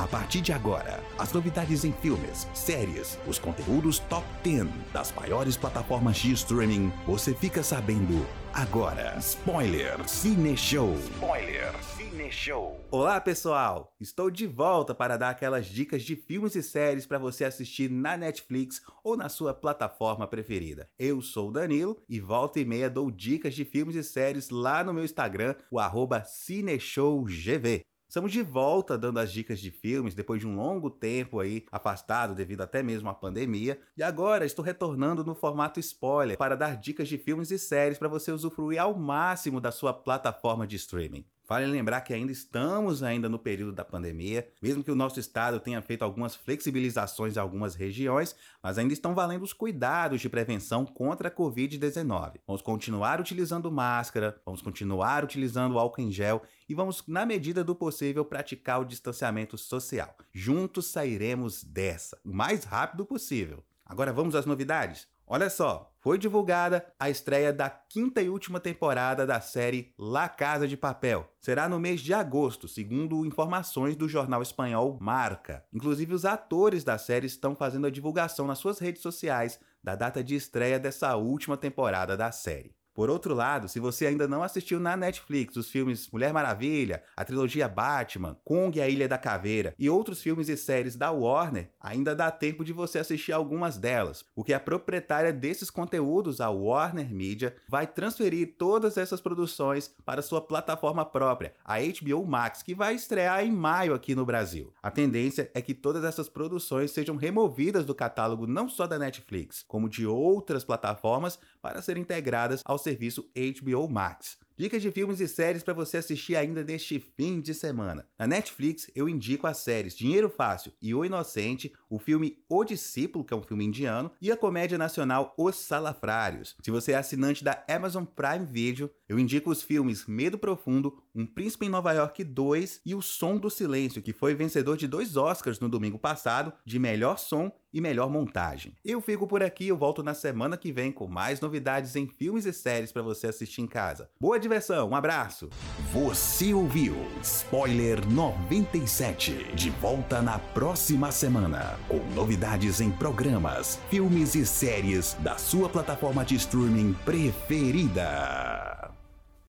A partir de agora, as novidades em filmes, séries, os conteúdos top 10 das maiores plataformas de streaming, você fica sabendo agora. Spoiler Cine Show. Spoiler Cine Show. Olá, pessoal! Estou de volta para dar aquelas dicas de filmes e séries para você assistir na Netflix ou na sua plataforma preferida. Eu sou o Danilo e volta e meia dou dicas de filmes e séries lá no meu Instagram, o CineshowGV. Estamos de volta dando as dicas de filmes depois de um longo tempo aí afastado devido até mesmo à pandemia. E agora estou retornando no formato spoiler para dar dicas de filmes e séries para você usufruir ao máximo da sua plataforma de streaming. Vale lembrar que ainda estamos ainda no período da pandemia, mesmo que o nosso estado tenha feito algumas flexibilizações em algumas regiões, mas ainda estão valendo os cuidados de prevenção contra a Covid-19. Vamos continuar utilizando máscara, vamos continuar utilizando álcool em gel e vamos, na medida do possível, praticar o distanciamento social. Juntos sairemos dessa o mais rápido possível. Agora vamos às novidades? Olha só, foi divulgada a estreia da quinta e última temporada da série La Casa de Papel. Será no mês de agosto, segundo informações do jornal espanhol Marca. Inclusive, os atores da série estão fazendo a divulgação nas suas redes sociais da data de estreia dessa última temporada da série. Por outro lado, se você ainda não assistiu na Netflix os filmes Mulher Maravilha, a trilogia Batman, Kong e a Ilha da Caveira e outros filmes e séries da Warner, ainda dá tempo de você assistir algumas delas, porque a proprietária desses conteúdos, a Warner Media, vai transferir todas essas produções para sua plataforma própria, a HBO Max, que vai estrear em maio aqui no Brasil. A tendência é que todas essas produções sejam removidas do catálogo não só da Netflix, como de outras plataformas para serem integradas ao serviço HBO Max. Dicas de filmes e séries para você assistir ainda neste fim de semana. Na Netflix, eu indico as séries Dinheiro Fácil e O Inocente, o filme O Discípulo, que é um filme indiano, e a comédia nacional Os Salafrários. Se você é assinante da Amazon Prime Video, eu indico os filmes Medo Profundo, Um Príncipe em Nova York 2 e O Som do Silêncio, que foi vencedor de dois Oscars no domingo passado, de melhor som e melhor montagem. Eu fico por aqui, eu volto na semana que vem com mais novidades em filmes e séries para você assistir em casa. Boa diversão, um abraço. Você ouviu Spoiler 97, de volta na próxima semana, com novidades em programas, filmes e séries da sua plataforma de streaming preferida.